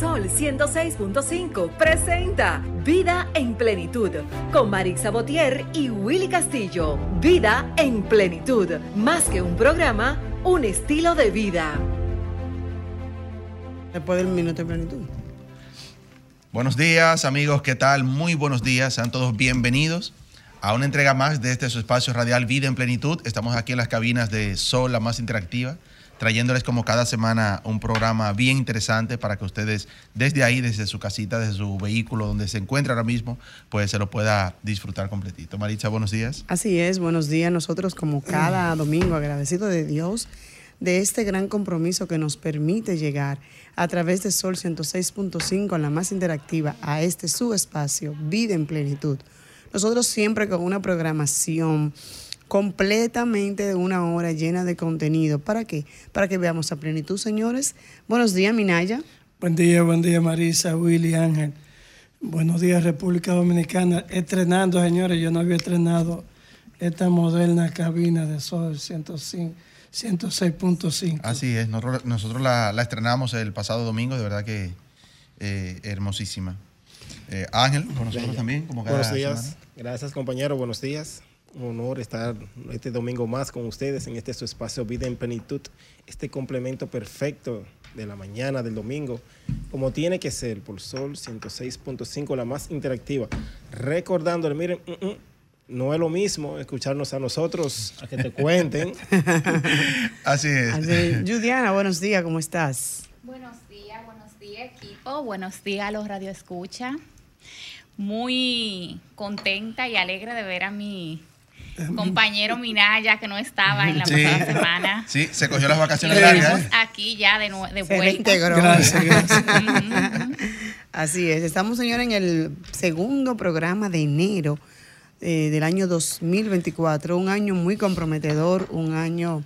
Sol 106.5 presenta Vida en Plenitud con Marisa Botier y Willy Castillo. Vida en Plenitud, más que un programa, un estilo de vida. Después del minuto de plenitud. Buenos días, amigos, ¿qué tal? Muy buenos días, sean todos bienvenidos a una entrega más de este su espacio radial Vida en Plenitud. Estamos aquí en las cabinas de Sol, la más interactiva, trayéndoles como cada semana un programa bien interesante para que ustedes desde ahí, desde su casita, desde su vehículo, donde se encuentra ahora mismo, pues se lo pueda disfrutar completito. Maritza, buenos días. Así es, buenos días. Nosotros como cada domingo agradecido de Dios de este gran compromiso que nos permite llegar a través de Sol 106.5 en la más interactiva a este su espacio, Vida en Plenitud. Nosotros siempre con una programación completamente de una hora llena de contenido. ¿Para qué? Para que veamos a plenitud, señores. Buenos días, Minaya. Buen día, buen día, Marisa, Willy, Ángel. Buenos días, República Dominicana. Estrenando, señores, yo no había estrenado esta moderna cabina de Sol 105. 106.5. Así es, nosotros, nosotros la, la, estrenamos el pasado domingo, de verdad que eh, hermosísima. Eh, Ángel, con nosotros también, como cada Buenos días, semana. gracias compañero, buenos días. Un honor estar este domingo más con ustedes en este su espacio Vida en Plenitud, este complemento perfecto de la mañana del domingo, como tiene que ser por Sol 106.5, la más interactiva. Recordándole, miren, mm, mm, no es lo mismo escucharnos a nosotros, a que te cuenten. Así es. Así, Judiana, buenos días, ¿cómo estás? Buenos días, buenos días equipo, buenos días a los Radio Escucha. Muy contenta y alegre de ver a mi compañero Minaya que no estaba en la Sí. pasada semana. Sí, se cogió las vacaciones largas. Estamos ¿eh? aquí ya de, nue- de Se vuelta. reintegró. Gracias, gracias. Así es, estamos, señores, en el segundo programa de enero eh, del año 2024, un año muy comprometedor, un año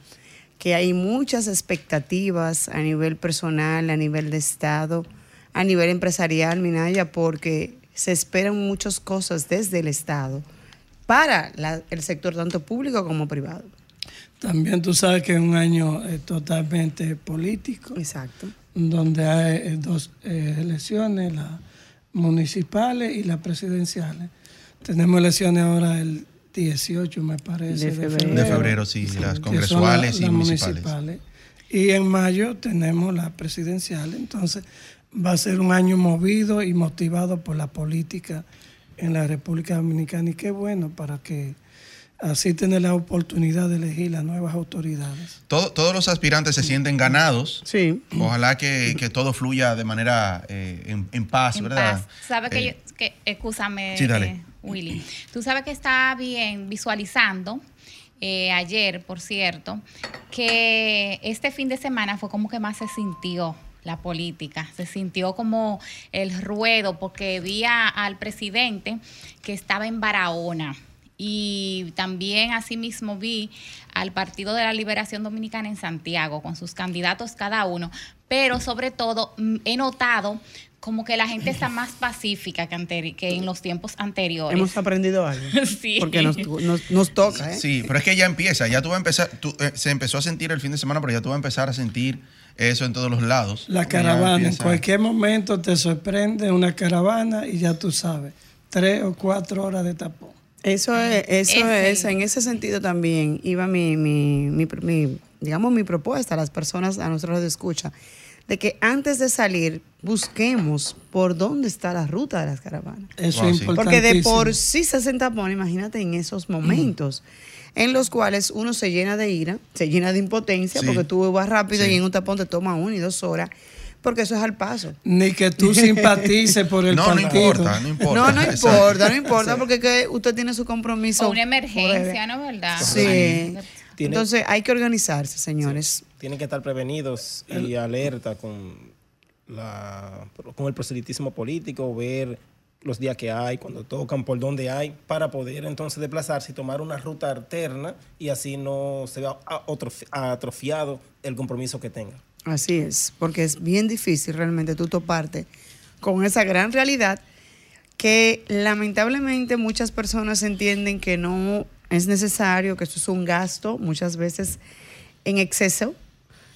que hay muchas expectativas a nivel personal, a nivel de Estado, a nivel empresarial, Minaya, porque se esperan muchas cosas desde el Estado para la- el sector tanto público como privado. También tú sabes que es un año eh, totalmente político, Exacto. donde hay eh, dos eh, elecciones, las municipales y las presidenciales. Tenemos elecciones ahora el 18, me parece, De febrero. De febrero, sí, las congresuales y las municipales. Y en mayo tenemos las presidenciales. Entonces va a ser un año movido y motivado por la política en la República Dominicana. Y qué bueno para que así tener la oportunidad de elegir las nuevas autoridades. Todo- todos los aspirantes se sienten ganados. Sí. Ojalá que, que todo fluya de manera eh, en, en paz, En ¿verdad? paz. ¿Sabe que Eh, yo, que, escúchame, Sí, dale. eh, Willy? Tú sabes que está bien visualizando, eh, ayer, por cierto, que este fin de semana fue como que más se sintió la política, se sintió como el ruedo, porque vi a- al presidente que estaba en Barahona. Y también asimismo vi al Partido de la Liberación Dominicana en Santiago, con sus candidatos cada uno. Pero sobre todo he notado como que la gente está más pacífica que, anteri- que en los tiempos anteriores. Hemos aprendido algo. Sí. Porque nos, nos, nos toca, ¿eh? Sí, pero es que ya empieza, ya tú vas a empezar, tú, eh, se empezó a sentir el fin de semana, pero ya tú vas a empezar a sentir eso en todos los lados. La caravana, en cualquier momento te sorprende una caravana y ya tú sabes, tres o cuatro horas de tapón. Eso es, eso es, en ese sentido también iba mi, mi, mi, mi, digamos, mi propuesta a las personas, a nosotros de escucha, de que antes de salir busquemos por dónde está la ruta de las caravanas. Eso Wow, es sí. Porque de por sí se hacen tapones, imagínate en esos momentos en los cuales uno se llena de ira, se llena de impotencia, Sí. porque tú vas rápido Sí. y en un tapón te toma una y dos horas, porque eso es al paso. Ni que tú simpatices por el No, no partido. importa, no importa. No, no importa, no importa, porque es que usted tiene su compromiso. O una emergencia. ¿no es verdad? Sí. Tiene- Entonces hay que organizarse, señores. Tienen que estar prevenidos y alerta con, la, con el proselitismo político, ver los días que hay, cuando tocan, por dónde hay, para poder entonces desplazarse y tomar una ruta alterna y así no se vea atrofiado el compromiso que tenga. Así es, porque es bien difícil realmente tú toparte con esa gran realidad que lamentablemente muchas personas entienden que no es necesario, que esto es un gasto muchas veces en exceso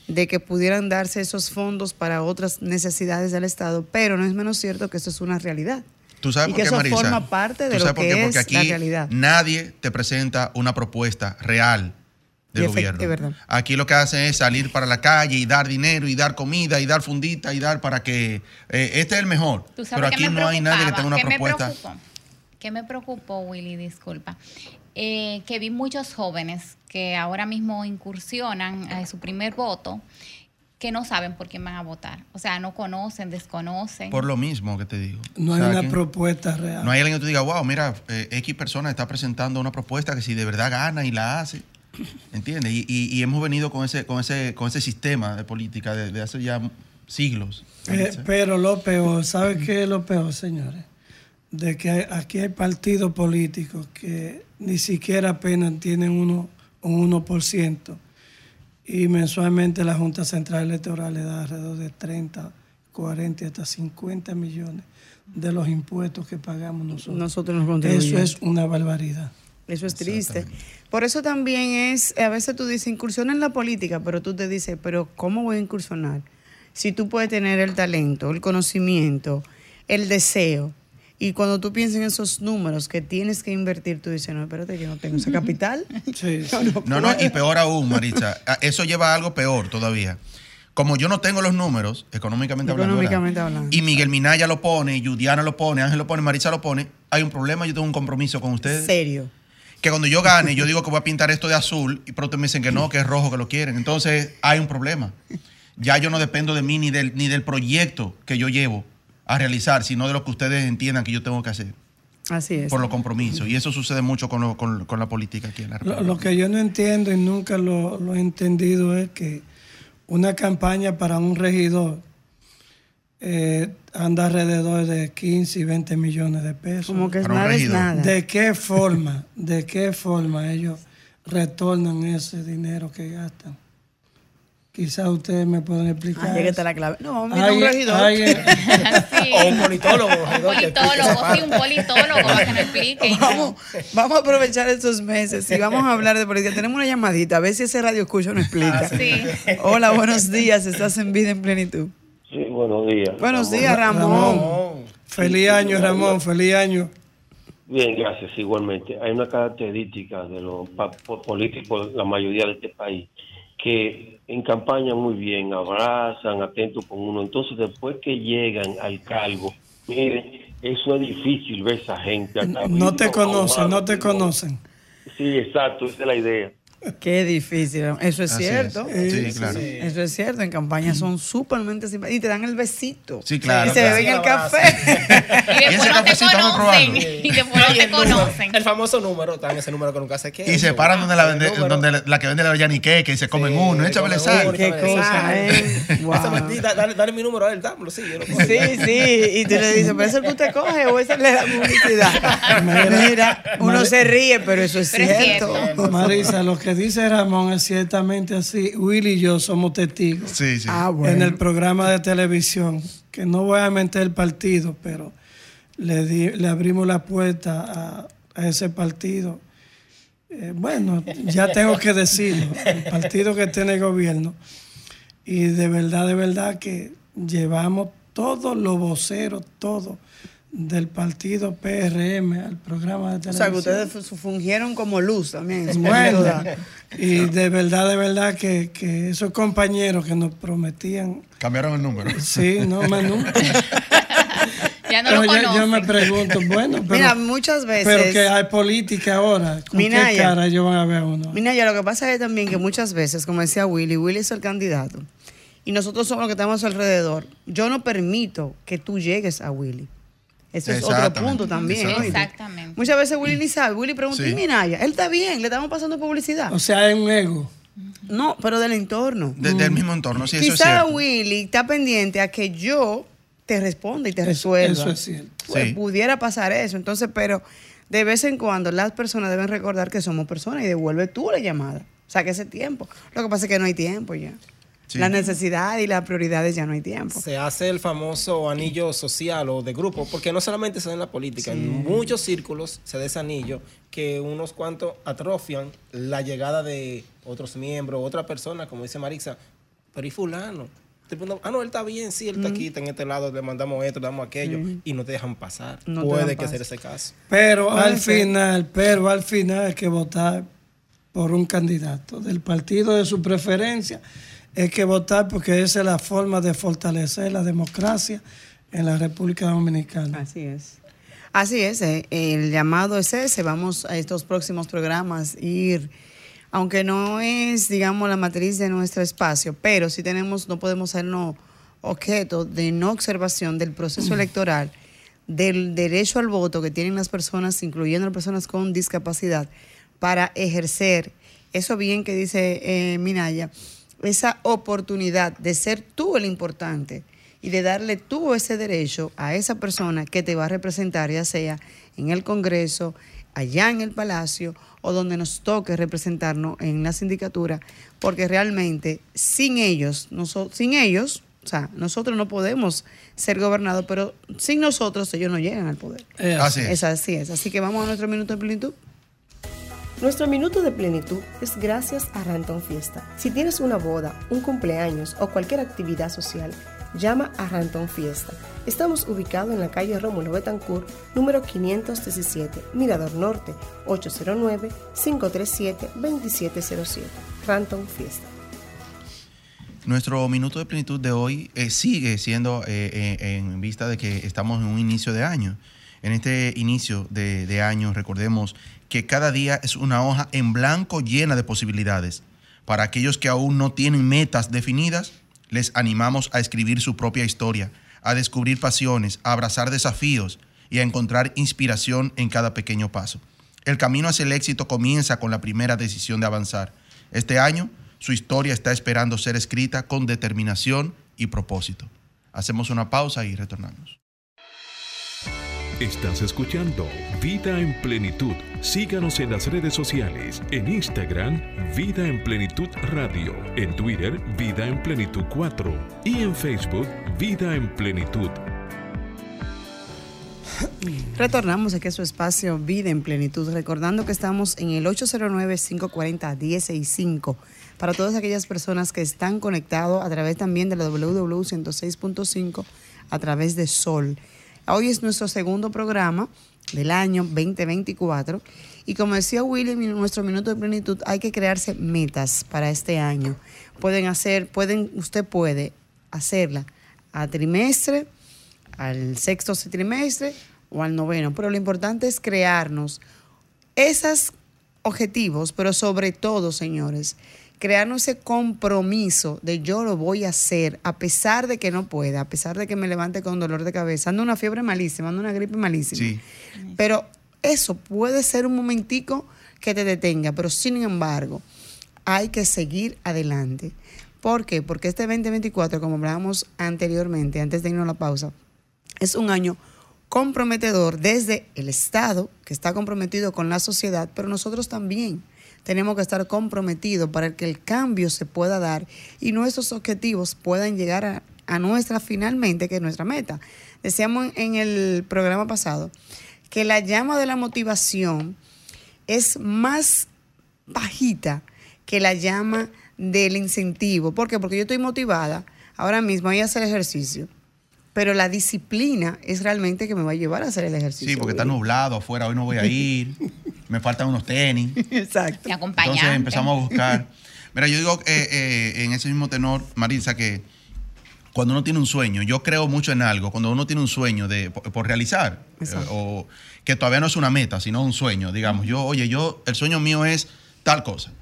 de que pudieran darse esos fondos para otras necesidades del Estado, pero no es menos cierto que eso es una realidad. ¿Tú sabes y por que qué, eso Marisa? forma parte de. Porque aquí la realidad. nadie te presenta una propuesta real del gobierno. verdad. Aquí lo que hacen es salir para la calle y dar dinero y dar comida y dar fundita y dar para que eh, este es el mejor. Tú sabes Pero aquí no hay nadie que tenga una ¿Qué propuesta. Me preocupó? ¿Qué me preocupó, Willy? Disculpa. Eh, que vi muchos jóvenes que ahora mismo incursionan a su primer voto que no saben por quién van a votar. O sea, no conocen, desconocen. Por lo mismo que te digo. No O hay una que propuesta real. no hay alguien que tú diga, wow, mira, eh, X persona está presentando una propuesta que si de verdad gana y la hace. ¿Entiendes? Y, y- y hemos venido con ese, con ese, con ese sistema de política de, de hace ya siglos. Eh, pero lo peor, ¿sabe qué es lo peor, señores? De que hay- aquí hay partidos políticos que ni siquiera apenas tienen uno, un 1% y mensualmente la Junta Central Electoral le da alrededor de 30, 40 hasta 50 millones de los impuestos que pagamos nosotros. Nosotros nos Eso es una barbaridad. Eso es triste. Por eso también es, a veces tú dices, incursiona en la política, pero tú te dices, pero ¿cómo voy a incursionar? Si tú puedes tener el talento, el conocimiento, el deseo, y cuando tú piensas en esos números que tienes que invertir, tú dices, no, espérate, yo no tengo ese capital. Sí, sí. No, no, y peor aún, Maritza, eso lleva a algo peor todavía. Como yo no tengo los números, económicamente hablando. Económicamente hablando. y Miguel Minaya lo pone, Yudiana lo pone, Ángel lo pone, Maritza lo pone, hay un problema, yo tengo un compromiso con ustedes. Serio. Que cuando yo gane, yo digo que voy a pintar esto de azul, y pronto me dicen que no, que es rojo, que lo quieren. Entonces, hay un problema. Ya yo no dependo de mí ni del, ni del proyecto que yo llevo a realizar, sino de lo que ustedes entiendan que yo tengo que hacer, Así es. por los compromisos. Y eso sucede mucho con, lo- con- con la política aquí en la República. lo que yo no entiendo y nunca lo, lo he entendido es que una campaña para un regidor eh, anda alrededor de 15 y 20 millones de pesos. Como que Para un nada es nada. ¿De qué forma, de qué forma ellos retornan ese dinero que gastan? Quizás ustedes me pueden explicar. Ah, ya que la clave. No, mira, un Hay- regidor. hay- Sí. O un politólogo. Un politólogo, sí, un politólogo para que me explique. Vamos, vamos a aprovechar estos meses y vamos a hablar de política. Tenemos una llamadita, a ver si ese radio escucha nos explica. Sí. Hola, buenos días, estás en vida en plenitud. Sí, buenos días. Buenos Ramón. días, Ramón. Ramón. Feliz año, Ramón, feliz año. Bien, gracias, igualmente. Hay una característica de los políticos, la mayoría de este país, que en campaña muy bien, abrazan, atentos con uno. Entonces, después que llegan al cargo, miren, eso es difícil ver esa gente. acá, No te conocen, no te conocen. Sí, exacto, esa es la idea. Qué difícil, eso es Así cierto. es. Sí, claro. Eso es cierto, en campaña son súpermente simpáticos y te dan el besito. Sí, claro, Y se claro. beben el café. Y ese después no te conocen. Y después no te conocen. El famoso número, tan ese número que nunca se queda. Y se paran donde la, vende, El número. donde la, la que vende la yanique, y se comen Sí, uno, échamele sal. Qué cosa. ¿eh? Esa Wow. dale, dale mi número a él, dámelo, sí, yo lo. Sí, sí, y tú le dices, pero es el que usted coge o esa es la publicidad. Mira, uno se ríe, pero eso es cierto. cierto. Marisa, lo que dice Ramón es ciertamente así. Willy y yo somos testigos. Sí, sí. Ah, bueno. En el programa de televisión, que no voy a meter el partido, pero le, di- le abrimos la puerta a, a ese partido. Eh, bueno, ya tengo que decirlo, el partido que tiene gobierno. Y de verdad, de verdad que llevamos todos los voceros, todos del partido PRM al programa de O sea, que televisión. ustedes fu- fungieron como luz también. Bueno, verdad. y de verdad, de verdad que, que esos compañeros que nos prometían, Cambiaron el número. sí, no más nunca. Ya no Pero lo yo, yo me pregunto, bueno, pero, Mira, muchas veces. pero que hay política ahora, ¿con Minaya. qué cara ellos van a ver a uno? Mira, ya lo que pasa es también que muchas veces, como decía Willy, Willy es el candidato y nosotros somos los que estamos alrededor. Yo no permito que tú llegues a Willy. Eso es otro punto también. Exactamente. Muchas veces Willy ni sabe. Willy pregunta, Sí. ¿y Minaya? Él está bien, le estamos pasando publicidad. O sea, hay un ego. No, pero del entorno. De- del mismo entorno, sí, eso es Quizá cierto. Willy está pendiente a que yo te responda y te resuelva. Eso es cierto. Pues Sí. pudiera pasar eso. Entonces, pero de vez en cuando las personas deben recordar que somos personas y devuelve tú la llamada. O sea, que ese tiempo. Lo que pasa es que no hay tiempo ya. Sí. La necesidad y las prioridades ya no hay tiempo. Se hace el famoso anillo social o de grupo, porque no solamente se da en la política, en muchos círculos se da ese anillo que unos cuantos atrofian la llegada de otros miembros, otra persona, como dice Marixa, pero ¿y fulano? Ah, no, él está bien, sí, él está aquí, está en este lado, le mandamos esto, le damos aquello, y no te dejan pasar. Puede que sea ese caso. Pero al final, pero al final hay que votar por un candidato del partido de su preferencia. Hay que votar porque esa es la forma de fortalecer la democracia en la República Dominicana. Así es. Así es, eh, el llamado es ese. Vamos a estos próximos programas ir aunque no es, digamos, la matriz de nuestro espacio, pero sí tenemos, no podemos sernos objeto de no observación del proceso electoral, del derecho al voto que tienen las personas, incluyendo las personas con discapacidad, para ejercer eso bien que dice eh, Minaya, esa oportunidad de ser tú el importante y de darle tú ese derecho a esa persona que te va a representar, ya sea en el Congreso, allá en el Palacio o donde nos toque representarnos en la sindicatura, porque realmente sin ellos, sin ellos, o sea, nosotros no podemos ser gobernados, pero sin nosotros ellos no llegan al poder. así es. Así es. Así que vamos a nuestro minuto de plenitud. Nuestro minuto de plenitud es gracias a Ranton Fiesta. Si tienes una boda, un cumpleaños o cualquier actividad social, llama a Ranton Fiesta. Estamos ubicados en la calle Rómulo Betancourt, número 517, Mirador Norte, 809-537-2707. Ranton Fiesta. Nuestro minuto de plenitud de hoy eh, sigue siendo eh, eh, en vista de que estamos en un inicio de año. En este inicio de, de año, recordemos que cada día es una hoja en blanco llena de posibilidades. Para aquellos que aún no tienen metas definidas, les animamos a escribir su propia historia a descubrir pasiones, a abrazar desafíos y a encontrar inspiración en cada pequeño paso. El camino hacia el éxito comienza con la primera decisión de avanzar. Este año, su historia está esperando ser escrita con determinación y propósito. Hacemos una pausa y retornamos. Estás escuchando Vida en Plenitud. Síganos en las redes sociales, en Instagram, Vida en Plenitud Radio, en Twitter, Vida en Plenitud 4 y en Facebook, Vida en Plenitud. Retornamos aquí a su espacio Vida en Plenitud, recordando que estamos en el 809-540-165 para todas aquellas personas que están conectados a través también de la www 106.5 a través de Sol. Hoy es nuestro segundo programa del año 2024 y como decía William en nuestro minuto de plenitud hay que crearse metas para este año. Pueden hacer, pueden, usted puede hacerla a trimestre, al sexto trimestre o al noveno, pero lo importante es crearnos esos objetivos, pero sobre todo, señores, crearnos ese compromiso de yo lo voy a hacer a pesar de que no pueda, a pesar de que me levante con dolor de cabeza, ando una fiebre malísima, ando una gripe malísima. Sí. Pero eso puede ser un momentico que te detenga, pero sin embargo, hay que seguir adelante. ¿Por qué? Porque este 2024, como hablábamos anteriormente, antes de irnos a la pausa, es un año comprometedor desde el Estado, que está comprometido con la sociedad, pero nosotros también tenemos que estar comprometidos para que el cambio se pueda dar y nuestros objetivos puedan llegar a, nuestra finalmente, que es nuestra meta. Decíamos en el programa pasado que la llama de la motivación es más bajita que la llama del incentivo. ¿Por qué? Porque yo estoy motivada ahora mismo a a hacer ejercicio pero la disciplina es realmente que me va a llevar a hacer el ejercicio. Sí, porque está nublado afuera, hoy no voy a ir, me faltan unos tenis. Exacto. Entonces empezamos a buscar. Mira, yo digo eh, eh, en ese mismo tenor, Marisa, que cuando uno tiene un sueño, yo creo mucho en algo, cuando uno tiene un sueño de, por, realizar, eh, o que todavía no es una meta, sino un sueño, digamos, yo, oye, yo, el sueño mío es tal cosa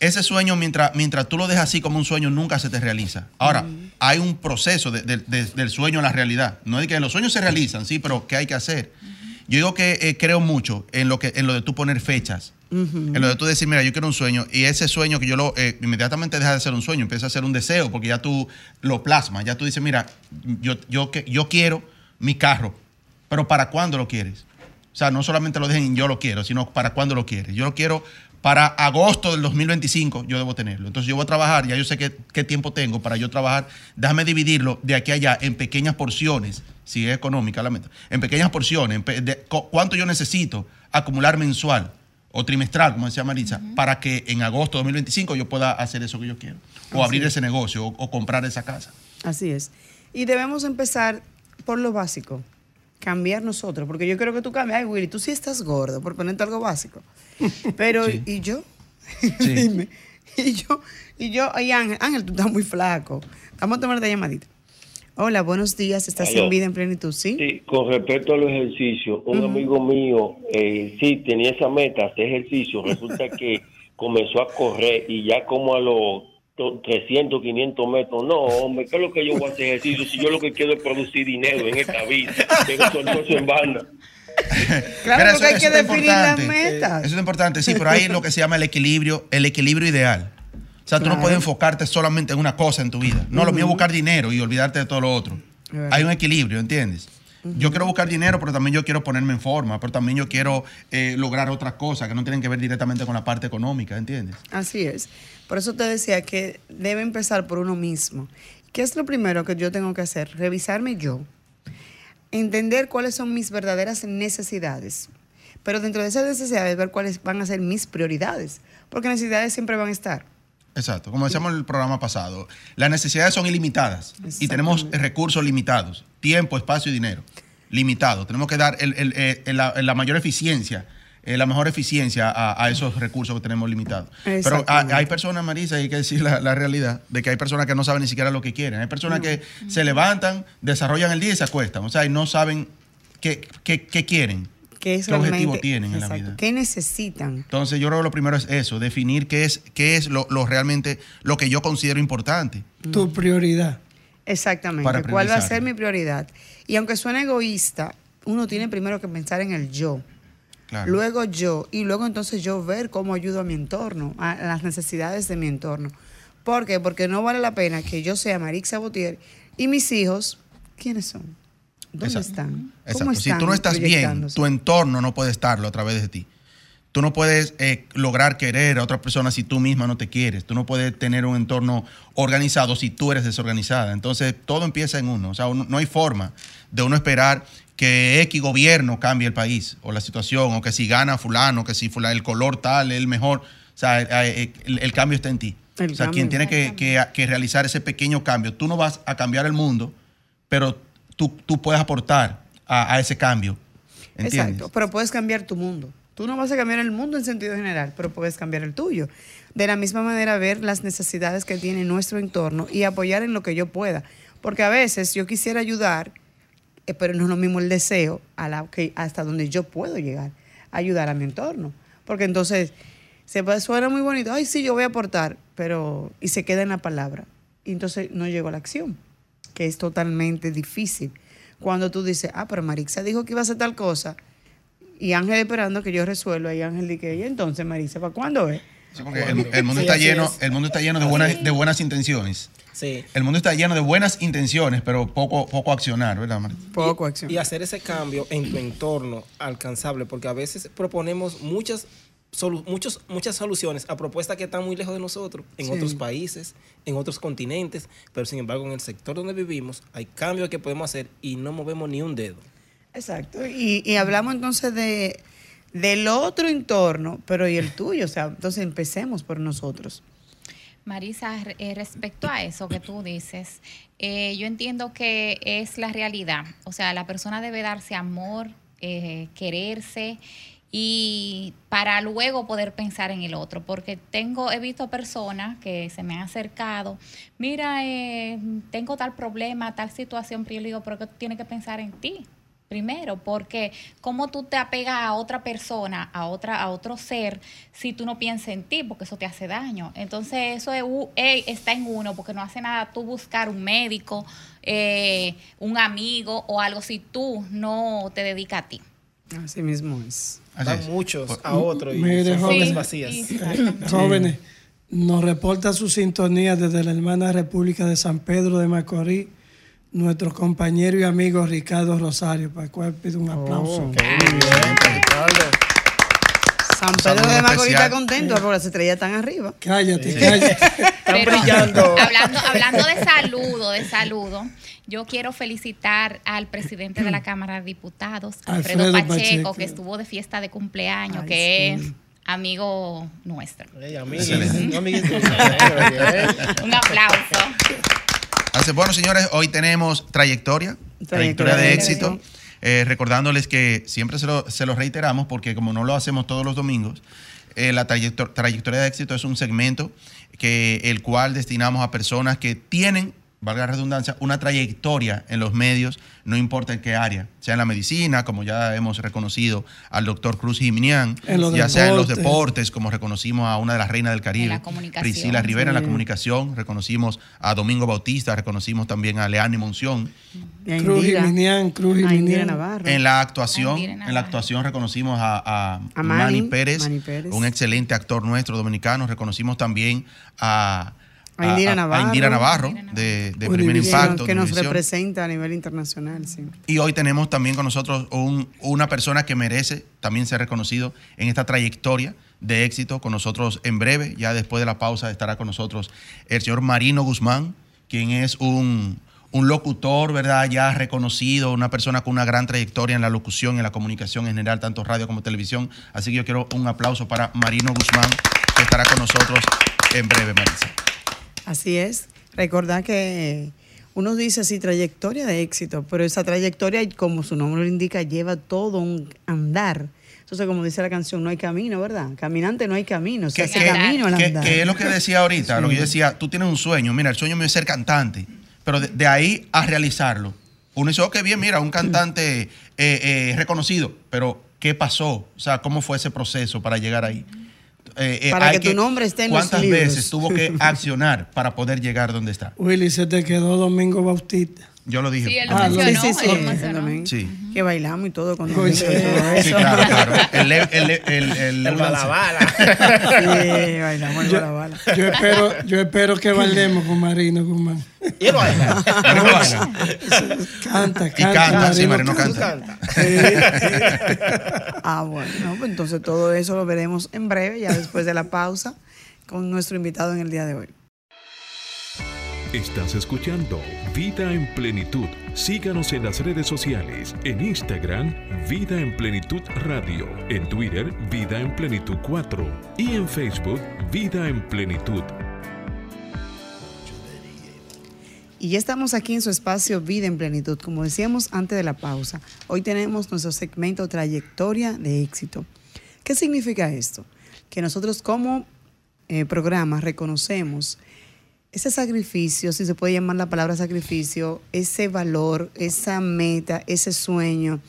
ese sueño, mientras, mientras tú lo dejas así como un sueño, nunca se te realiza. Ahora, hay un proceso del sueño a la realidad. No es que los sueños se realizan, sí, pero ¿qué hay que hacer? Yo digo que eh, creo mucho en lo, que, en lo de tú poner fechas. En lo de tú decir, mira, yo quiero un sueño, y ese sueño que yo lo eh, inmediatamente deja de ser un sueño, empieza a ser un deseo, porque ya tú lo plasmas, ya tú dices, mira, yo, yo, yo quiero mi carro, pero ¿para cuándo lo quieres? O sea, no solamente lo dejen yo lo quiero, sino para cuándo lo quieres. Yo lo quiero para agosto del 2025 yo debo tenerlo. Entonces yo voy a trabajar, ya yo sé qué, tiempo tengo para yo trabajar. Déjame dividirlo de aquí a allá en pequeñas porciones, si es económica la meta, en pequeñas porciones, cuánto yo necesito acumular mensual o trimestral, como decía Marisa, para que en agosto de 2025 yo pueda hacer eso que yo quiero. o abrir ese negocio o, o comprar esa casa. Así es. Y debemos empezar por lo básico, cambiar nosotros, porque yo creo que tú cambias. Ay, Willy, tú sí estás gordo, por ponerte algo básico. Pero, Sí. ¿y yo? Sí. Dime. Y yo, y yo, ay, Ángel, Ángel, tú estás muy flaco. Vamos a tomar esta llamadita. Hola, buenos días, estás en vida en plenitud, ¿sí? Sí, con respecto a los ejercicios, un amigo mío eh, sí tenía esa meta, hacer ejercicio. Resulta que comenzó a correr y ya como a los 300, 500 metros. No, hombre, ¿qué es lo que yo voy a hacer ejercicio si yo lo que quiero es producir dinero en esta vida? Pero eso no se en vano. Claro, Mira, porque hay que definir las metas. Eso es importante, sí, pero ahí es lo que se llama el equilibrio, el equilibrio ideal. O sea, tú no puedes enfocarte solamente en una cosa en tu vida. No, lo mío es buscar dinero y olvidarte de todo lo otro. Hay un equilibrio, ¿entiendes? Yo quiero buscar dinero, pero también yo quiero ponerme en forma, pero también yo quiero eh, lograr otras cosas que no tienen que ver directamente con la parte económica, ¿entiendes? Así es. Por eso te decía que debe empezar por uno mismo. ¿Qué es lo primero que yo tengo que hacer? Revisarme yo. Entender cuáles son mis verdaderas necesidades. Pero dentro de esas necesidades, ver cuáles van a ser mis prioridades. Porque necesidades siempre van a estar. Exacto, como decíamos en el programa pasado, las necesidades son ilimitadas y tenemos recursos limitados, tiempo, espacio y dinero, limitados. Tenemos que dar el- el- eh, la, la mayor eficiencia, eh, la mejor eficiencia a, a esos recursos que tenemos limitados. Pero hay, personas, Marisa, hay que decir la, la realidad, de que hay personas que no saben ni siquiera lo que quieren. Hay personas que se levantan, desarrollan el día y se acuestan, o sea, y no saben qué, qué- qué quieren, ¿Qué, es qué objetivo tienen en la vida. ¿Qué necesitan? Entonces yo creo que lo primero es eso, definir qué es, qué es lo, lo realmente lo que yo considero importante. Tu prioridad. Exactamente. Para ¿Cuál va a ser mi prioridad? Y aunque suene egoísta, uno tiene primero que pensar en el yo. Claro. Luego yo, y luego entonces yo ver cómo ayudo a mi entorno, a las necesidades de mi entorno. ¿Por qué? Porque no vale la pena que yo sea Marixa Botier y mis hijos, ¿quiénes son? ¿Dónde Exacto. están? Exacto. ¿Cómo Si tú no estás bien, tu entorno no puede estarlo a través de ti. Tú no puedes eh, lograr querer a otra persona si tú misma no te quieres. Tú no puedes tener un entorno organizado si tú eres desorganizada. Entonces, todo empieza en uno. O sea, uno- no hay forma de uno esperar que X gobierno cambie el país o la situación, o que si gana fulano, que si fulano, el color tal es el mejor. O sea, eh, eh, el, el cambio está en ti. El o sea, cambio. quien tiene que, que- que realizar ese pequeño cambio. Tú no vas a cambiar el mundo, pero tú, tú puedes aportar a, a ese cambio. ¿Entiendes? Exacto, pero puedes cambiar tu mundo. Tú no vas a cambiar el mundo en sentido general, pero puedes cambiar el tuyo. De la misma manera, ver las necesidades que tiene nuestro entorno y apoyar en lo que yo pueda. Porque a veces yo quisiera ayudar, eh, pero no es lo mismo el deseo a la que, hasta donde yo puedo llegar, ayudar a mi entorno. Porque entonces se suena muy bonito, ay, sí, yo voy a aportar, pero y se queda en la palabra. Y entonces no llego a la acción, que es totalmente difícil. Cuando tú dices, ah, pero Marixa dijo que iba a hacer tal cosa, y Ángel esperando que yo resuelva, y Ángel dice, y entonces Marixa, ¿para cuándo es? Sí, porque el, el mundo Sí, está lleno, es. el mundo está lleno de buenas, de buenas intenciones. Sí. El mundo está lleno de buenas intenciones, pero poco, poco accionar, ¿verdad, Marta? Poco acción. Y hacer ese cambio en tu entorno alcanzable, porque a veces proponemos muchas, solu- muchos, muchas soluciones a propuestas que están muy lejos de nosotros, en Sí. otros países, en otros continentes, pero sin embargo en el sector donde vivimos hay cambios que podemos hacer y no movemos ni un dedo. Exacto. Y, y hablamos entonces de del otro entorno, pero y el tuyo, o sea, entonces empecemos por nosotros. Marisa, eh, respecto a eso que tú dices, eh, yo entiendo que es la realidad. O sea, la persona debe darse amor, eh, quererse y para luego poder pensar en el otro. Porque tengo, he visto personas que se me han acercado, mira, tengo tal problema, tal situación, pero yo le digo, pero que tú tienes que pensar en ti. Primero, porque cómo tú te apegas a otra persona, a otra, a otro ser, si tú no piensas en ti, porque eso te hace daño. Entonces, eso es u- eh, está en uno, porque no hace nada tú buscar un médico, eh, un amigo o algo si tú no te dedicas a ti. Así mismo es. Así Van muchos a otro y Mire, son joven. bocas Sí, vacías. exactamente. Jóvenes, nos reporta su sintonía desde la hermana República de San Pedro de Macorís, nuestro compañero y amigo Ricardo Rosario, para el cual pido un aplauso. San Saludo Pedro de Macorís especial. está contento porque las estrellas están arriba. Cállate, cállate. Están Pero, brillando. Hablando, hablando de saludo, de saludo, yo quiero felicitar al presidente de la Cámara de Diputados, Alfredo, Alfredo Pacheco, Pacheco. que estuvo de fiesta de cumpleaños, Ay, que sí. es amigo nuestro. Ey, amiguis, Excelente. no, amiguis, no, Un aplauso. Así, bueno, señores, hoy tenemos trayectoria, trayectoria de éxito. Eh, recordándoles que siempre se lo, se lo reiteramos porque como no lo hacemos todos los domingos, eh, la trayecto- trayectoria de éxito es un segmento que el cual destinamos a personas que tienen, valga la redundancia, una trayectoria en los medios, no importa en qué área, sea en la medicina, como ya hemos reconocido al doctor Cruz Jiminián, ya sea en los deportes. como reconocimos a una de las reinas del Caribe. Priscila Rivera en la comunicación, reconocimos a Domingo Bautista, reconocimos también a Leani Monción. Cruz Jiminián, Cruz Jiminián. Navarro. En la actuación, en la actuación reconocimos a, a A Manny, Manny, Pérez, Manny Pérez. un excelente actor nuestro dominicano. Reconocimos también a, A Indira a- a Navarro. Indira Navarro, Navarro. de, de Primer Impacto. que nos representa a nivel internacional, sí. Y hoy tenemos también con nosotros un- una persona que merece también ser reconocido en esta trayectoria de éxito con nosotros en breve. Ya después de la pausa estará con nosotros el señor Marino Guzmán, quien es un, un locutor, ¿verdad? Ya reconocido, una persona con una gran trayectoria en la locución, en la comunicación en general, tanto radio como televisión. Así que yo quiero un aplauso para Marino Guzmán, que estará con nosotros en breve, Marisa. Así es. Recordar que uno dice así trayectoria de éxito, pero esa trayectoria, como su nombre lo indica, lleva todo un andar. Entonces, como dice la canción, no hay camino, ¿verdad? Caminante no hay camino, se ¿Qué, hace camino al andar. qué es lo que decía ahorita? Lo que yo decía, tú tienes un sueño, mira, el sueño mío es ser cantante, pero de, de ahí a realizarlo. Uno dice, ok, bien, mira, un cantante eh, eh, reconocido, pero ¿qué pasó? O sea, ¿cómo fue ese proceso para llegar ahí? Eh, eh, Para hay que tu nombre esté en los ¿Cuántas libros? veces tuvo que accionar para poder llegar donde está? Willy, se te quedó Domingo Bautista. Yo lo dije. Sí, él lo Ah, mencionó. sí, sí, sí, él. Sí. Que bailamos y todo con Sí, eso. claro, claro. El, el, el, el, el- El balabala. Sí, bailamos el Yo, bala bala. yo espero, yo espero que bailemos con Marino Guzmán. Y él baila. Marino baila. Canta, Y canta. canta, sí, Marino canta. canta. Ah, bueno, no, pues entonces todo eso lo veremos en breve, ya después de la pausa, con nuestro invitado en el día de hoy. Estás escuchando Vida en Plenitud. Síganos en las redes sociales, en Instagram, Vida en Plenitud Radio, en Twitter, Vida en Plenitud 4 y en Facebook, Vida en Plenitud. Y ya estamos aquí en su espacio Vida en Plenitud. Como decíamos antes de la pausa, hoy tenemos nuestro segmento Trayectoria de Éxito. ¿Qué significa esto? Que nosotros como eh, programa reconocemos ese sacrificio, si se puede llamar la palabra sacrificio, ese valor, esa meta, ese sueño,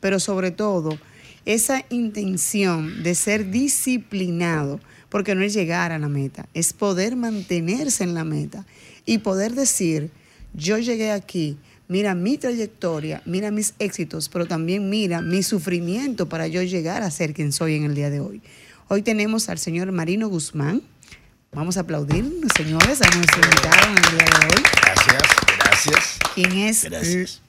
pero sobre todo esa intención de ser disciplinado, porque no es llegar a la meta, es poder mantenerse en la meta y poder decir, yo llegué aquí, mira mi trayectoria, mira mis éxitos, pero también mira mi sufrimiento para yo llegar a ser quien soy en el día de hoy. Hoy tenemos al señor Marino Guzmán. Vamos a aplaudir, señores, a nuestro invitado en el día de hoy. Gracias, gracias. quien es Gracias.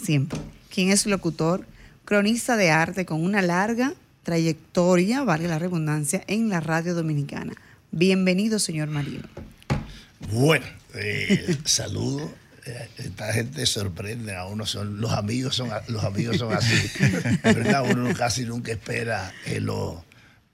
siempre, quien es locutor, cronista de arte con una larga trayectoria, vale la redundancia, en la radio dominicana. Bienvenido, señor Marino. Bueno, eh, saludo. Eh, Esta gente sorprende a uno, son, los amigos son los amigos son así. Verdad, uno casi nunca espera eh, lo,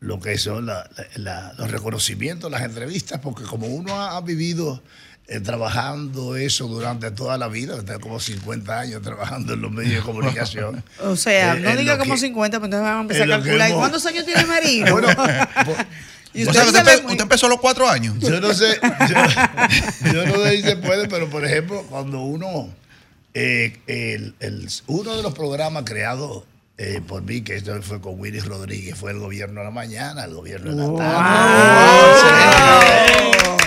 lo que son la- la- los reconocimientos, las entrevistas, porque como uno ha, ha vivido eh, trabajando eso durante toda la vida, está como 50 años trabajando en los medios de comunicación. O sea, Eh, no diga como que- 50, pues entonces vamos a empezar a calcular. ¿Y cuántos años tiene Marino? Bueno, Y O usted sea, muy- empezó a los cuatro años. Yo no sé, yo, yo no sé si se puede, pero por ejemplo, cuando uno, eh, el- el- uno de los programas creados eh, por mí, que esto fue con Willy Rodríguez, fue el gobierno de la mañana, el gobierno de la tarde.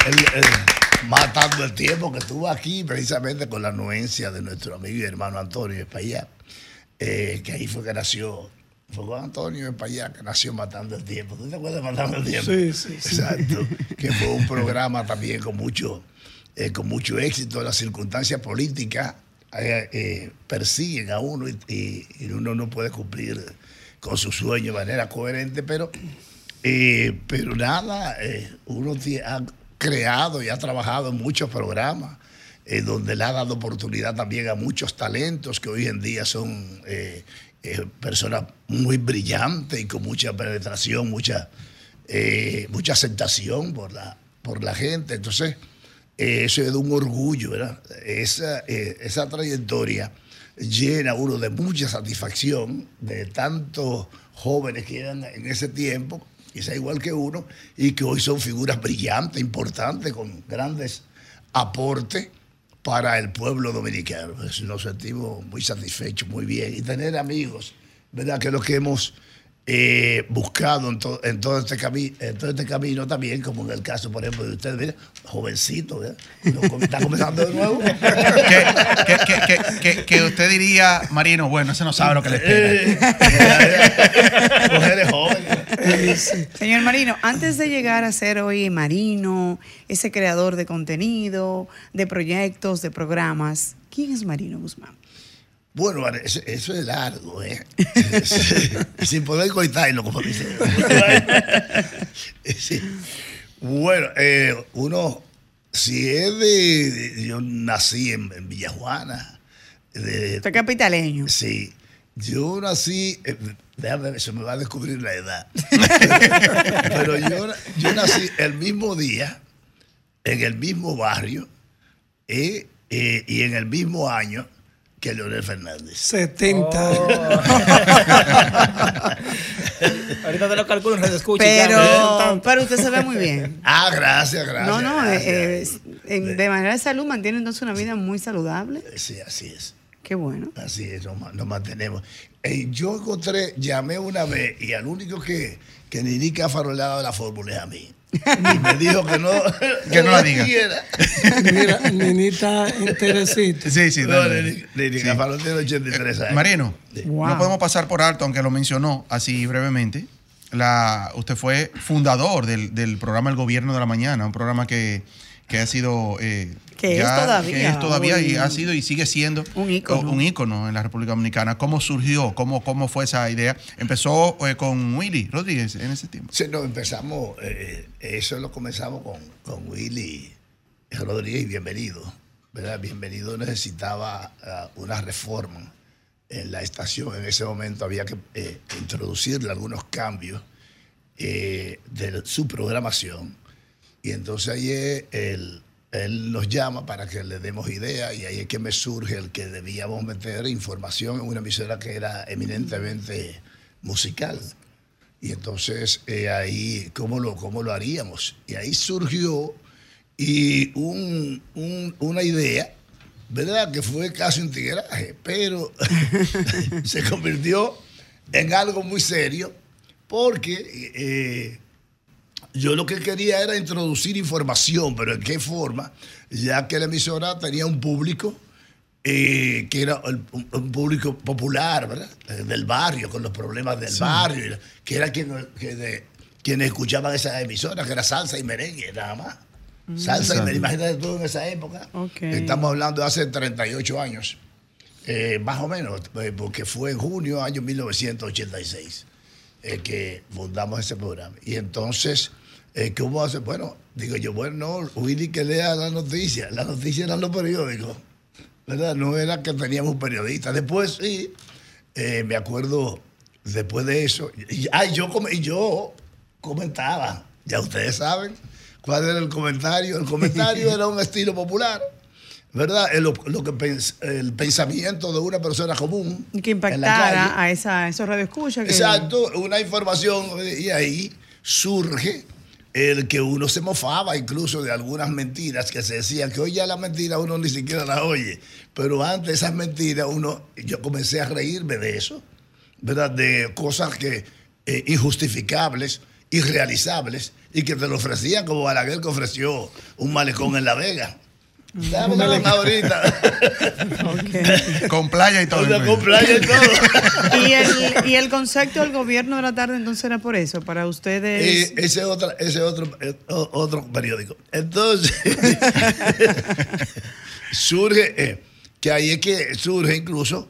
El- el- matando el tiempo que estuvo aquí, precisamente con la anuencia de nuestro amigo y hermano Antonio Espaillá, eh, que ahí fue que nació. Fue con Antonio Espaillá que nació Matando el Tiempo. ¿Tú te acuerdas de Matando el Tiempo? Sí, sí, sí. Exacto. Que fue un programa también con mucho, eh, con mucho éxito. Las circunstancias políticas eh, eh, persiguen a uno y, uno no puede cumplir con su sueño de manera coherente, pero, eh, pero nada, uno ha creado y ha trabajado en muchos programas. donde le ha dado oportunidad también a muchos talentos que hoy en día son personas muy brillantes y con mucha penetración, mucha, mucha aceptación por la, por la gente. Entonces, eh, eso es de un orgullo, ¿verdad? Esa, eh, esa trayectoria llena uno de mucha satisfacción de tantos jóvenes que eran en ese tiempo, quizá igual que uno, y que hoy son figuras brillantes, importantes, con grandes aportes para el pueblo dominicano. Nos sentimos muy satisfechos, muy bien. Y tener amigos, ¿verdad? Que es lo que hemos eh, buscado en, to- en todo este cami- en todo este camino también, como en el caso, por ejemplo, de usted, mira, jovencito, com- está comenzando de nuevo. que, que- que- que- que- que usted diría, Marino, bueno, ese no sabe lo que le espera. Mujeres jóvenes. Señor Marino, antes de llegar a ser hoy Marino, ese creador de contenido, de proyectos, de programas, ¿quién es Marino Guzmán? Bueno, eso, eso es largo, ¿eh? Sin poder coitarlo, como dice. Sí. Bueno, eh, uno, si es de, de- Yo nací en, en Villajuana. De, es capitaleño. Sí. Yo nací, eh, déjame ver, se me va a descubrir la edad. Pero yo, yo nací el mismo día, en el mismo barrio, eh, eh, y en el mismo año que Leonel Fernández. 70 Ahorita te lo calculo en Escucha. Pero, pero usted se ve muy bien. Ah, gracias, gracias. No, no, gracias. eh, eh, de manera de salud mantiene entonces una vida muy saludable. Sí, así es. Qué bueno. Así es, nos, nos mantenemos. Eh, yo encontré, llamé una vez y al único que, que ni ni que ha farolado la fórmula es a mí. Y me dijo que no, Que no la diga. Mira, Ninita interesita. Sí, sí, No, que Farol tiene 83 años. Marino, Wow. no podemos pasar por alto, aunque lo mencionó así brevemente. La, usted fue fundador del, del programa El Gobierno de la Mañana, un programa que, que ha sido... eh, Que es todavía que es todavía y ha sido y sigue siendo un ícono. un ícono en la República Dominicana. ¿Cómo surgió? ¿Cómo, cómo fue esa idea? Empezó eh, con Willy Rodríguez en ese tiempo. Sí, no, empezamos, eh, eso lo comenzamos con, con Willy Rodríguez Bienvenido. ¿verdad? Bienvenido necesitaba ah, una reforma en la estación. En ese momento había que eh, introducirle algunos cambios eh, de su programación. Y entonces ahí es el- él nos llama para que le demos idea y ahí es que me surge el que debíamos meter información en una emisora que era eminentemente musical. Y entonces eh, ahí, ¿cómo lo, ¿cómo lo haríamos? Y ahí surgió y un- un- una idea, ¿verdad? Que fue casi un tigueraje, pero se convirtió en algo muy serio porque eh, yo lo que quería era introducir información, pero ¿en qué forma? Ya que la emisora tenía un público eh, que era el- un, público popular, ¿verdad? Eh, del barrio, con los problemas del barrio, que era quien, que de- quienes escuchaban esa emisora, que era salsa y merengue, nada más. Salsa y merengue, imagínate tú en esa época. Ok. Estamos hablando de hace 38 años, eh, más o menos, porque fue en junio, año 1986 eh, que fundamos ese programa. Y entonces, eh, ¿cómo hace? Bueno, digo yo, bueno, no, Willy que lea la noticia. La noticia eran los periódicos, ¿verdad? No era que teníamos un periodista. Después sí, eh, me acuerdo, después de eso, y, yo, yo comentaba, ya ustedes saben cuál era el comentario. El comentario era un estilo popular. ¿Verdad? El, lo que pens- el pensamiento de una persona común. Que impactara a esa, a esos radioescuchas. que- Exacto, una información eh, y ahí surge el que uno se mofaba incluso de algunas mentiras que se decían que hoy ya la mentira uno ni siquiera la oye, pero antes esas mentiras uno, yo comencé a reírme de eso, ¿verdad? De cosas que eh, injustificables, irrealizables y que te lo ofrecían como Balaguer que ofreció un malecón en La Vega. Dame una ahorita. Con playa y todo. Una con playa y todo. Y el, y el concepto del gobierno de la tarde entonces era por eso, para ustedes. Ese otra, ese otro, eh, o- otro periódico. Entonces, surge, eh, que ahí es que surge incluso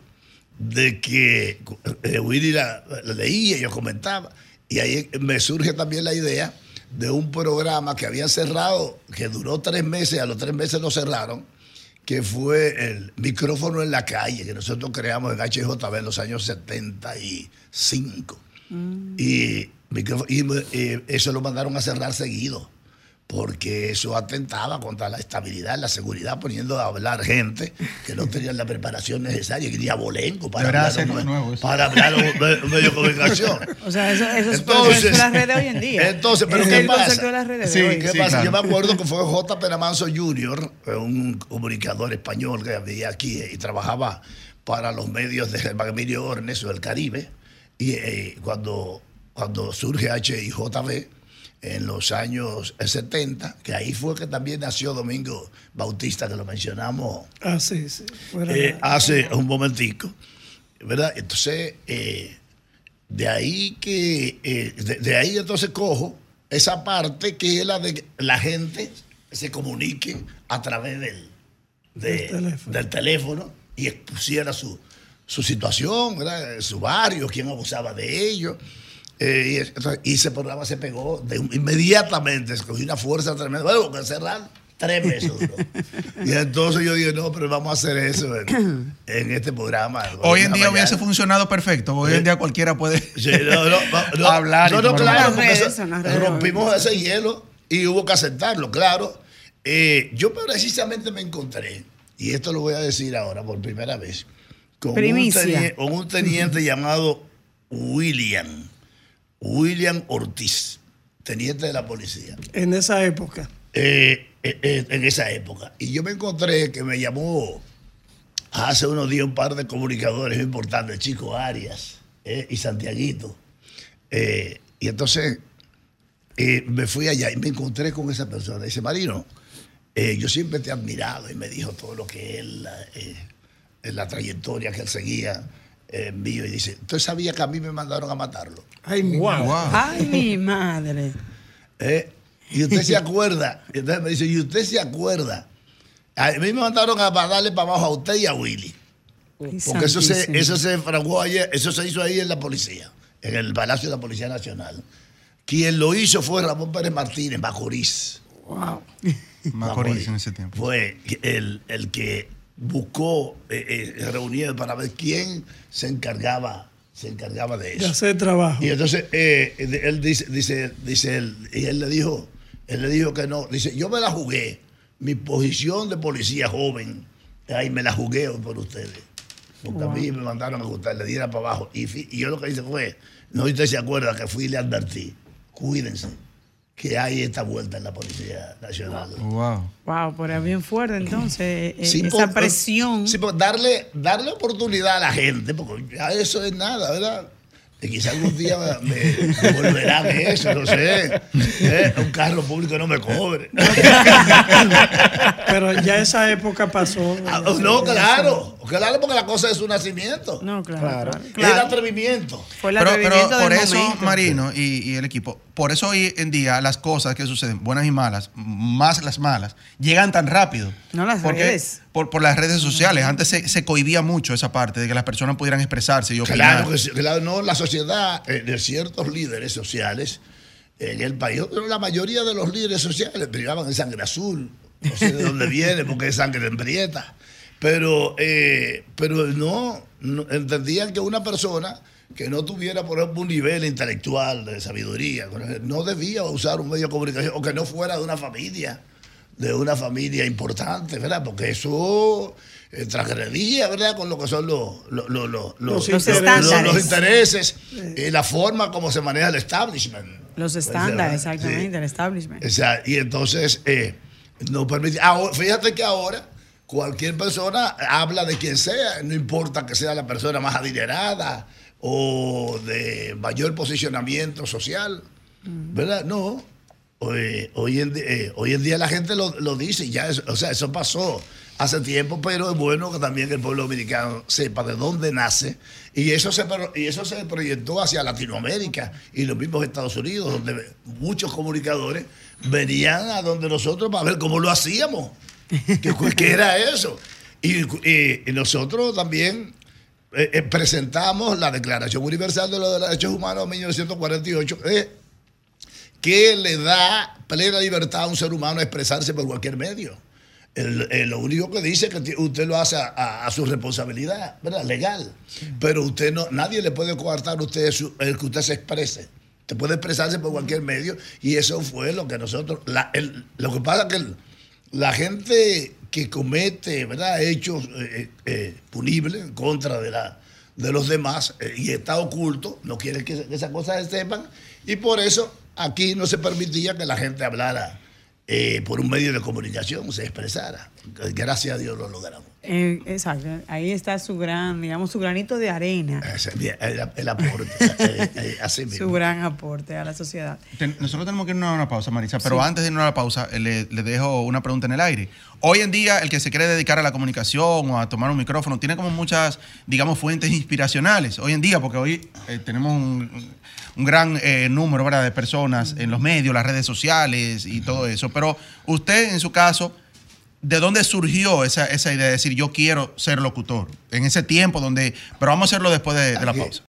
de que eh, Willy la, la leía, yo comentaba, y ahí me surge también la idea de un programa que habían cerrado, que duró tres meses, a los tres meses lo cerraron, que fue el micrófono en la calle, que nosotros creamos en HJB en los años 75. Y, micrófono- y, eh, eso lo mandaron a cerrar seguido, porque eso atentaba contra la estabilidad, la seguridad, poniendo a hablar gente que no tenían la preparación necesaria, que ni abolengo para Deberá hablar, un, nuevo eso. para hablar un, me- un medio de comunicación. O sea, eso, eso es Entonces- es las redes de hoy en día. Entonces, pero es ¿qué el pasa? concepto de las redes Sí, de hoy. ¿Qué sí, pasa? claro. Yo me acuerdo que fue J. Peramanso Jr., eh, un comunicador español que había aquí eh, y trabajaba para los medios de Germán Emilio Ornes o del Caribe. Y eh, cuando, cuando surge HIJB en los años 70, que ahí fue que también nació Domingo Bautista, que lo mencionamos Ah, sí, sí. Fuera eh, hace un momentico, ¿verdad? Entonces, eh, de ahí que, eh, de, de ahí entonces cojo esa parte que es la de que la gente se comunique a través del, de- Del teléfono. del teléfono y expusiera su, su situación, ¿verdad? su barrio, quién abusaba de ellos. Eh, y, entonces, y ese programa se pegó de inmediatamente, escogí una fuerza tremenda. Bueno, que cerrar tres meses. duró. y entonces yo dije, no, pero vamos a hacer eso en, en este programa. Hoy en día mañana. hubiese funcionado perfecto. Hoy en día cualquiera puede Sí, no, no, no, no. hablar. No, no, claro, porque eso- rompimos ese hielo y hubo que aceptarlo, claro. Eh, yo precisamente me encontré, y esto lo voy a decir ahora por primera vez, con, un, Primicia. teni- con un teniente llamado William, William Ortiz, teniente de la policía En esa época. eh, eh, eh, en esa época. Y yo me encontré que me llamó hace unos días un par de comunicadores importantes, Chico Arias y Santiaguito. Y entonces me fui allá y me encontré con esa persona. Dice, Marino, yo siempre te he admirado y me dijo todo lo que él, la trayectoria que él seguía mío. Y dice, ¿usted sabía que a mí me mandaron a matarlo? Ay, mi Wow. Wow. Ay, mi madre. ¿Eh? Y usted se acuerda, y entonces me dice, y usted se acuerda. A mí me mandaron a darle para abajo a usted y a Willy. Porque eso se, eso se fraguó ayer, eso se hizo ahí en la policía, en el Palacio de la Policía Nacional. Quien lo hizo fue Ramón Pérez Martínez, Macorís. Wow. Macorís en ese tiempo. Fue el, el que buscó eh, eh, reuniones para ver quién se encargaba, se encargaba de De eso. hacer trabajo. Y entonces eh, él dice, dice, dice él, y él le dijo, él le dijo que no. Dice, yo me la jugué. Mi posición de policía joven, ahí me la jugué por ustedes. Porque a mí me mandaron a usted le diera para abajo. Y, y yo lo que hice fue, no usted se acuerda que fui y le advertí, cuídense, que hay esta vuelta en la Policía Nacional. Wow. Wow, pero es bien fuerte entonces eh, Sí, esa por- presión. Sí, por darle, darle oportunidad a la gente, porque ya eso es nada, ¿verdad? Y quizá algún día me, me devolverán eso, no sé. ¿eh? Un carro público no me cobre. Pero ya esa época pasó. Ah, no, claro. Claro, porque la cosa es su nacimiento. no, claro. Claro. claro, Es el atrevimiento. Fue el Pero, atrevimiento pero por del eso, momento. Marino y, y el equipo, por eso hoy en día las cosas que suceden, buenas y malas, más las malas, llegan tan rápido. No las Porque- redes. Por, por las redes sociales. Antes se, se cohibía mucho esa parte de que las personas pudieran expresarse y opinar. Claro que sí, claro, no, la sociedad eh, de ciertos líderes sociales en el país, pero la mayoría de los líderes sociales brillaban en sangre azul, no sé de dónde viene, porque es sangre embrieta, pero, eh, pero no, no- entendían que una persona que no tuviera, por ejemplo, un nivel intelectual de sabiduría, no debía usar un medio de comunicación o que no fuera de una familia de una familia importante, ¿verdad? Porque eso eh, transgredía, ¿verdad? Con lo que son los, los, los, los, los intereses y la forma como se maneja el establishment. Los Pues, estándares, exactamente, Sí. el establishment. O sea, y entonces eh, no permite. ahora, fíjate que ahora cualquier persona habla de quien sea, no importa que sea la persona más adinerada o de mayor posicionamiento social, ¿verdad? No. Hoy, hoy en, di- eh, hoy en día la gente lo, lo dice, ya, eso- o sea, eso pasó hace tiempo, pero es bueno que también el pueblo dominicano sepa de dónde nace y eso se, y eso se proyectó hacia Latinoamérica y los mismos Estados Unidos, donde muchos comunicadores venían a donde nosotros para ver cómo lo hacíamos, que, que era eso. Y, y- y nosotros también eh, eh, presentamos la Declaración Universal de los Derechos Humanos de 1948, eh, que le da plena libertad a un ser humano a expresarse por cualquier medio. el- el- lo único que dice es que usted lo hace a, a- a su responsabilidad, ¿verdad? Legal. Pero usted no, nadie le puede coartar a usted su- el que usted se exprese. Usted puede expresarse por cualquier medio y eso fue lo que nosotros. la- el- lo que pasa es que el- la gente que comete ¿verdad? hechos eh, eh, punibles en contra de, la, de los demás eh, y está oculto, no quiere que, esas cosas se sepan y por eso aquí no se permitía que la gente hablara eh, por un medio de comunicación, se expresara. Gracias a Dios lo logramos. Eh, exacto, ahí está su gran, digamos, su granito de arena, es El, el aporte, eh, eh, así su mismo. gran aporte a la sociedad. Nosotros tenemos que irnos a una pausa, Marisa, pero Sí. antes de irnos a la pausa, eh, le, le dejo una pregunta en el aire. Hoy en día, el que se quiere dedicar a la comunicación o a tomar un micrófono tiene como muchas, digamos, fuentes inspiracionales. Hoy en día, porque hoy eh, tenemos un, un gran eh, número ¿verdad? de personas en los medios, las redes sociales y todo eso. Pero usted, en su caso, ¿de dónde surgió esa, esa idea de decir yo quiero ser locutor? En ese tiempo donde, pero vamos a hacerlo después de, de la pausa.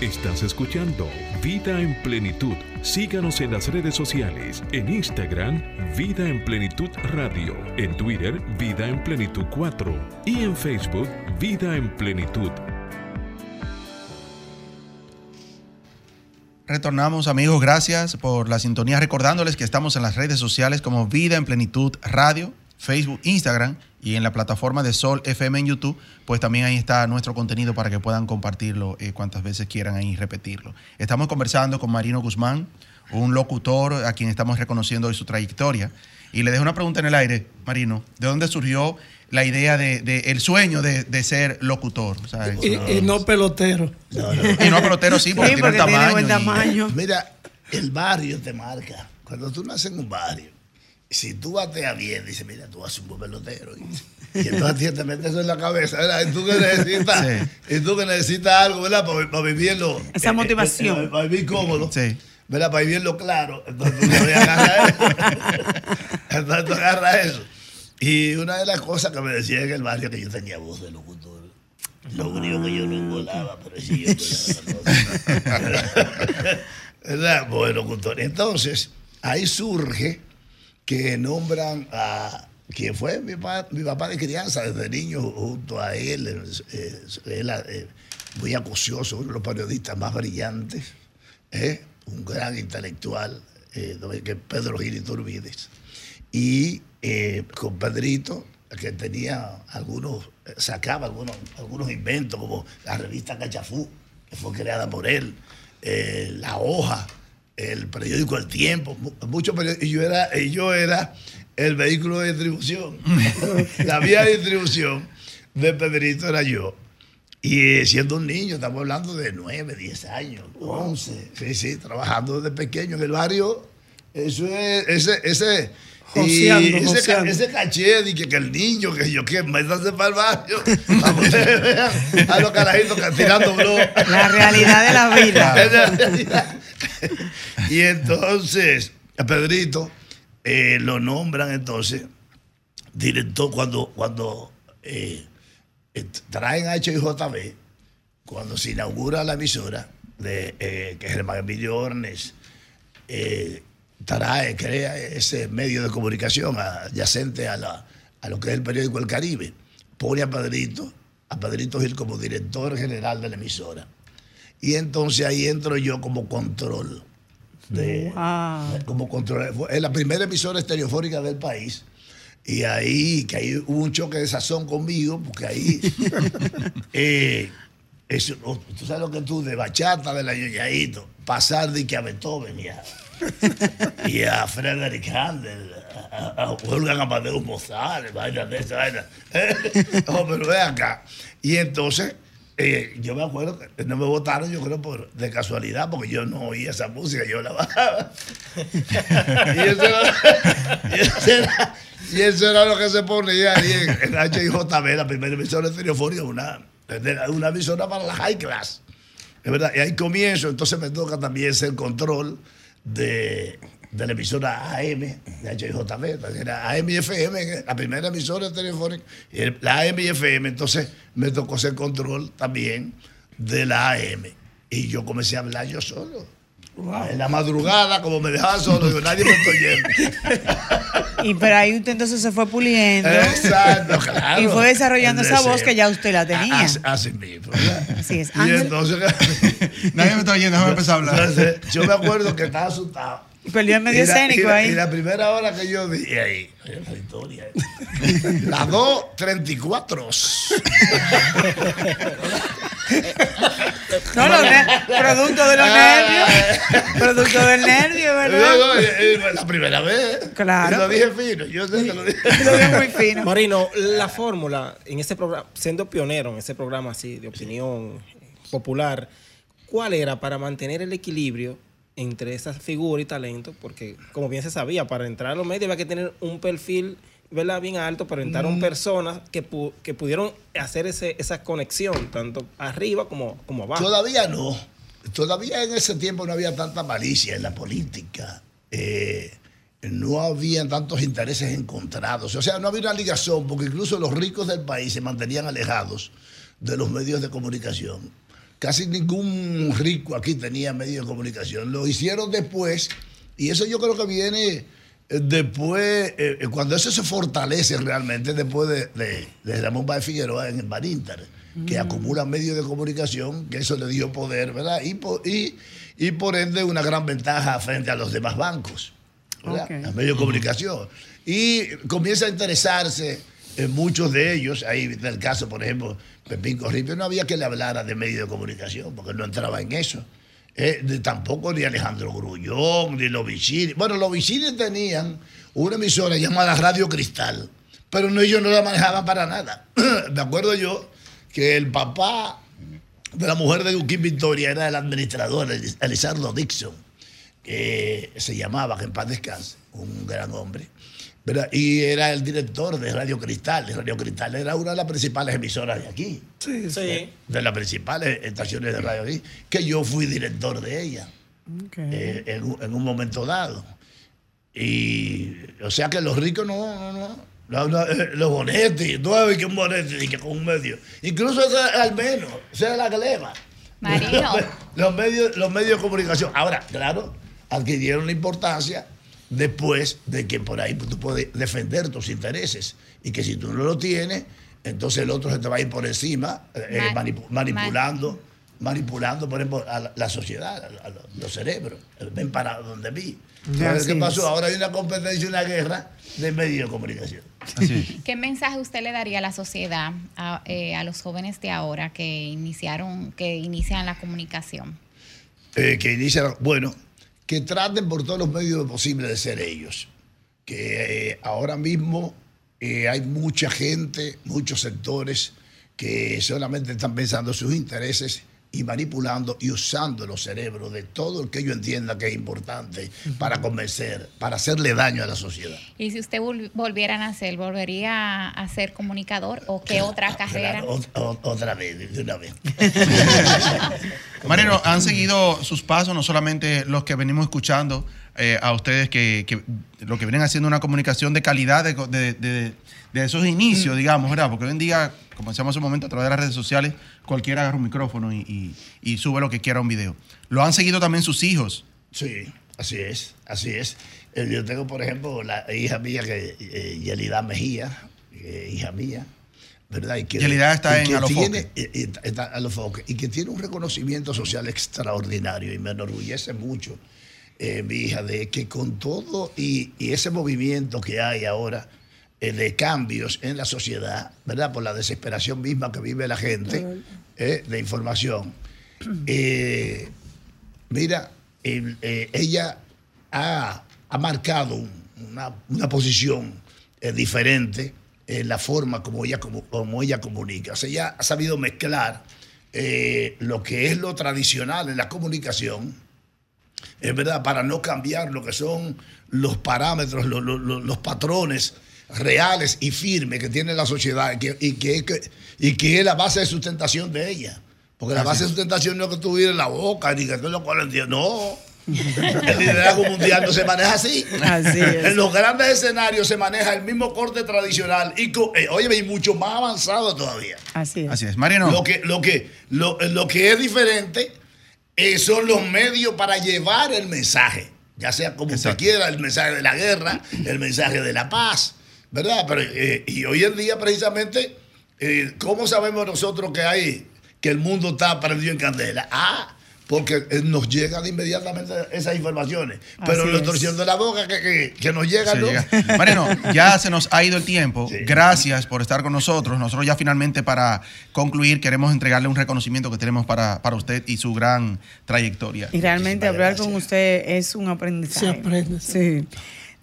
Estás escuchando Vida en Plenitud. Síganos en las redes sociales. En Instagram, Vida en Plenitud Radio. En Twitter, Vida en Plenitud 4. Y en Facebook, Vida en Plenitud. Retornamos amigos, gracias por la sintonía. Recordándoles que estamos en las redes sociales como Vida en Plenitud Radio, Facebook, Instagram y en la plataforma de Sol FM en YouTube, pues también ahí está nuestro contenido para que puedan compartirlo eh, cuantas veces quieran ahí repetirlo. Estamos conversando con Marino Guzmán, un locutor a quien estamos reconociendo hoy su trayectoria. Y le dejo una pregunta en el aire, Marino, ¿de dónde surgió la idea de, de- el sueño de, de ser locutor? Y, y no pelotero. y no pelotero, sí, porque Sí, tiene el tiene tamaño. Mira, el barrio te marca. Cuando tú naces en un barrio, si tú bateas bien, dice, mira, tú vas a ser un buen pelotero. Y, y entonces te metes eso en la cabeza, ¿verdad? Y tú que necesitas, Sí. y tú que necesitas algo, ¿verdad? Para, para vivirlo. Esa motivación. eh, eh, para vivir cómodo. Sí. ¿Verdad? Para vivirlo claro. Entonces tú te agarras eso. Entonces tú agarras eso. Y una de las cosas que me decía en el barrio que yo tenía voz de locutor. Lo único que yo no engolaba, pero sí yo engolaba. ¿Verdad? Bueno, locutor. Entonces, ahí surge que nombran a quien fue mi, pa- mi papá de crianza desde niño junto a él, eh, él, eh, muy acucioso, uno de los periodistas más brillantes, ¿eh? un gran intelectual, eh, que Pedro Gil Iturbides. Y eh, con Pedrito, que tenía algunos, eh, sacaba algunos, algunos inventos, como la revista Cachafú, que fue creada por él, eh, La Hoja, el periódico El Tiempo, mu- muchos periódicos, y yo era, y yo era el vehículo de distribución. la vía de distribución de Pedrito era yo. Y eh, siendo un niño, estamos hablando de 9, 10 años, 11, sí, sí, trabajando desde pequeño en el barrio. Eso es, ese, ese, y Joseando, ese, joseando. ese caché de que, que el niño, que yo, que métanse para el barrio, para que ustedes vean a los carajitos tirando blog. La realidad de la vida. Y entonces, a Pedrito eh, lo nombran entonces director cuando, cuando eh, eh, traen a HIJB, cuando se inaugura la emisora de eh, que Germán Emilio Ornes eh, trae, crea ese medio de comunicación adyacente a, la, a lo que es el periódico El Caribe, pone a Pedrito, a Pedrito Gil como director general de la emisora. Y entonces ahí entro yo como control. De, Wow. como control. Es la primera emisora estereofónica del país. Y ahí, que ahí hubo un choque de sazón conmigo, porque ahí. eh, eso, oh, tú sabes lo que tú, de bachata, de la yoyadito, pasar de que a Beethoven y a, y a Frederick Handel, a, Wolfgang Amadeus Mozart, vaina de esa vaina. pero ve acá. Y entonces, eh, yo me acuerdo que no me votaron, yo creo, por, de casualidad, porque yo no oía esa música, yo la bajaba. y, eso era, y eso era- y eso era lo que se ponía ahí en, en HIJB, la primera emisora estereofónica, una, una emisora para la high class. Es verdad, y ahí comienzo, entonces me toca también ser control de, de la emisora AM, de que era AM y FM, la primera emisora telefónica, la AM y FM, entonces me tocó ser control también de la AM. Y yo comencé a hablar yo solo. En la madrugada, como me dejaba solo, digo, nadie me está oyendo. Y pero ahí usted entonces se fue puliendo. Exacto, claro. Y fue desarrollando esa voz que ya usted la tenía. Así, así mismo. ¿verdad? Así es. Y Ángel, entonces, Nadie me está oyendo, déjame empezar a hablar. entonces, yo me acuerdo que estaba asustado. perdió el medio Y la- escénico y la, ahí. y la primera hora que yo vi ahí, oye, la historia. Las 2.34. No, los ner- producto de los nervios. Producto del nervio, ¿verdad? no, eh, eh, la primera vez. Claro. Lo dije fino. Yo sé que lo dije. Lo veo muy fino. Marino, la fórmula en ese programa, siendo pionero en ese programa así de opinión popular, ¿cuál era para mantener el equilibrio entre esa figura y talento? Porque, como bien se sabía, para entrar a los medios había que tener un perfil ¿verdad? bien alto, pero entraron personas que, pu- que pudieron hacer ese, esa conexión, tanto arriba como, como abajo. Todavía no. Todavía en ese tiempo no había tanta malicia en la política. Eh, no había tantos intereses encontrados. O sea, no había una ligación, porque incluso los ricos del país se mantenían alejados de los medios de comunicación. Casi ningún rico aquí tenía medios de comunicación. Lo hicieron después, y eso yo creo que viene después, eh, eh, cuando eso se fortalece realmente, después de, de, de Ramón Báez Figueroa en el Marinter, que acumula medios de comunicación, que eso le dio poder, ¿verdad? Y, y, y por ende una gran ventaja frente a los demás bancos, ¿verdad? Ok. Los medios de comunicación. Y comienza a interesarse en muchos de ellos, ahí está el caso, por ejemplo, Pepín Corripio, no había que le hablara de medios de comunicación, porque no entraba en eso. Eh, tampoco ni Alejandro Grullón, ni los Vicini. Bueno, los Vicini tenían una emisora llamada Radio Cristal, pero ellos no la manejaban para nada. Me acuerdo yo que el papá de la mujer de Joaquín Victoria era el administrador, Elizardo Dixon, que se llamaba, que en paz descanse, un gran hombre. ¿Verdad? Y era el director de Radio Cristal. Radio Cristal era una de las principales emisoras de aquí Sí, sí. De las principales estaciones de radio aquí, que yo fui director de ella Ok. eh, en, un- en un momento dado. Y, o sea que los ricos no, no, no. No, no, eh, los bonetes, no hay que un bonete y que con un medio. Incluso ese al menos, esa es la gleba. Marino. Los medios, los medios de comunicación. Ahora, claro, adquirieron la importancia después de que por ahí tú puedes defender tus intereses. Y que si tú no lo tienes, entonces el otro se te va a ir por encima, eh, Ma- manipu- manipulando, manipulando, por ejemplo, a la, la sociedad, a, a los, cerebros. Ven para donde vi. Ya, Entonces, ¿Qué pasó? es. Ahora hay una competencia, una guerra de medios de comunicación. Así. ¿Qué mensaje usted le daría a la sociedad, a, eh, a los jóvenes de ahora que iniciaron, que inician la comunicación? eh, que inician, bueno, que traten por todos los medios posibles de ser ellos. Que eh, ahora mismo eh, hay mucha gente, muchos sectores que solamente están pensando sus intereses y manipulando y usando los cerebros de todo el que ellos entiendan que es importante para convencer, para hacerle daño a la sociedad. Y si usted vol- volviera a nacer, ¿volvería a ser comunicador o qué otra carrera? Claro, otra vez, de una vez. Marino, han seguido sus pasos, no solamente los que venimos escuchando eh, a ustedes, que, que lo que vienen haciendo una comunicación de calidad de, de- de- de esos inicios, digamos, ¿verdad? Porque hoy en día, como decíamos hace un momento, a través de las redes sociales, cualquiera agarra un micrófono y, y- y sube lo que quiera a un video. Lo han seguido también sus hijos. Sí, así es, así es. Eh, Yo tengo, por ejemplo, la hija mía, que eh, Yelida Mejía, eh, hija mía, ¿verdad? Y que, Yelida está y en que Alofoque. tiene- está en Alofoque, y que tiene un reconocimiento social extraordinario y me enorgullece mucho, eh, mi hija, de que con todo y, y ese movimiento que hay ahora eh, de cambios en la sociedad, ¿verdad? Por la desesperación misma que vive la gente, eh, de información. Mira, el- ella ha, ha marcado un- una, una posición diferente en la forma como ella, como, como ella comunica. O sea, ella ha sabido mezclar lo que es lo tradicional en la comunicación, es verdad, para no cambiar lo que son los parámetros, lo- lo- lo- los patrones reales y firmes que tiene la sociedad y que, y que, que- y que es la base de sustentación de ella. Porque la base de sustentación no es que tú vires la boca ni que tú lo cual entiendes. No. El liderazgo mundial no se maneja así. Así es. En los grandes escenarios se maneja el mismo corte tradicional y, eh, óyeme, y mucho más avanzado todavía. Así es. Así es. Marino. Lo que, lo que, lo, lo que es diferente eh, son los medios para llevar el mensaje, ya sea como usted quiera, el mensaje de la guerra, el mensaje de la paz, ¿verdad? Pero, eh, y hoy en día precisamente, eh, ¿cómo sabemos nosotros que hay, que el mundo está prendido en candela? Ah, porque eh, nos llegan inmediatamente esas informaciones. Pero Así es. torciendo la boca que, que, que nos llegan, Se ¿no? llega. Mariano, ya se nos ha ido el tiempo. Gracias por estar con nosotros. Nosotros ya finalmente para concluir queremos entregarle un reconocimiento que tenemos para, para usted y su gran trayectoria. Y realmente hablar con usted es un aprendizaje. Se aprende, Sí.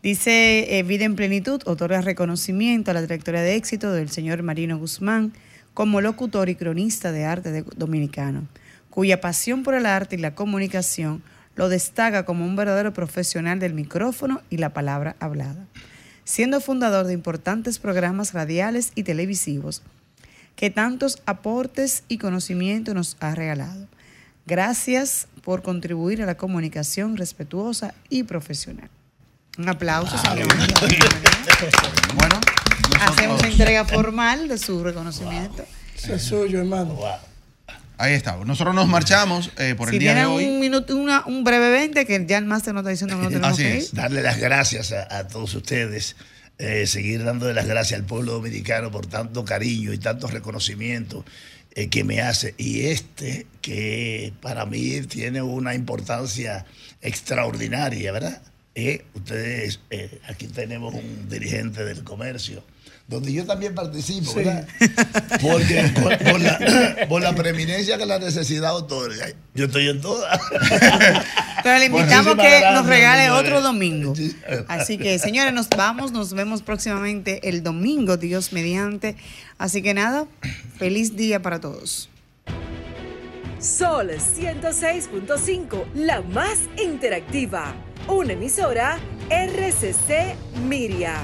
Dice eh, Vida en Plenitud, otorga reconocimiento a la trayectoria de éxito del señor Marino Guzmán como locutor y cronista de arte de- dominicano, cuya pasión por el arte y la comunicación lo destaca como un verdadero profesional del micrófono y la palabra hablada, siendo fundador de importantes programas radiales y televisivos que tantos aportes y conocimiento nos ha regalado. Gracias por contribuir a la comunicación respetuosa y profesional. Un aplauso, señor. Bueno, Hacemos entrega formal de su reconocimiento. Eso es suyo, hermano. Ahí está. Nosotros nos marchamos eh, por Si el día de hoy. un minuto, una- un breve 20, que ya el máster nos está diciendo que no tenemos que ir. Darle las gracias a, a todos ustedes, eh, seguir dándole las gracias al pueblo dominicano por tanto cariño y tanto reconocimiento eh, que me hace. Y este, que para mí tiene una importancia extraordinaria, ¿verdad? Eh, ustedes, eh, aquí tenemos un dirigente del comercio, donde yo también participo, Sí. ¿verdad? Porque por, por la, por la preeminencia que la necesidad otorga, yo estoy en todas. Pero le invitamos que gracias, nos regale señores. otro domingo. Así que, señores, nos vamos, nos vemos próximamente el domingo, Dios mediante. Así que nada, feliz día para todos. Sol 106.5, la más interactiva. Una emisora RCC Miria.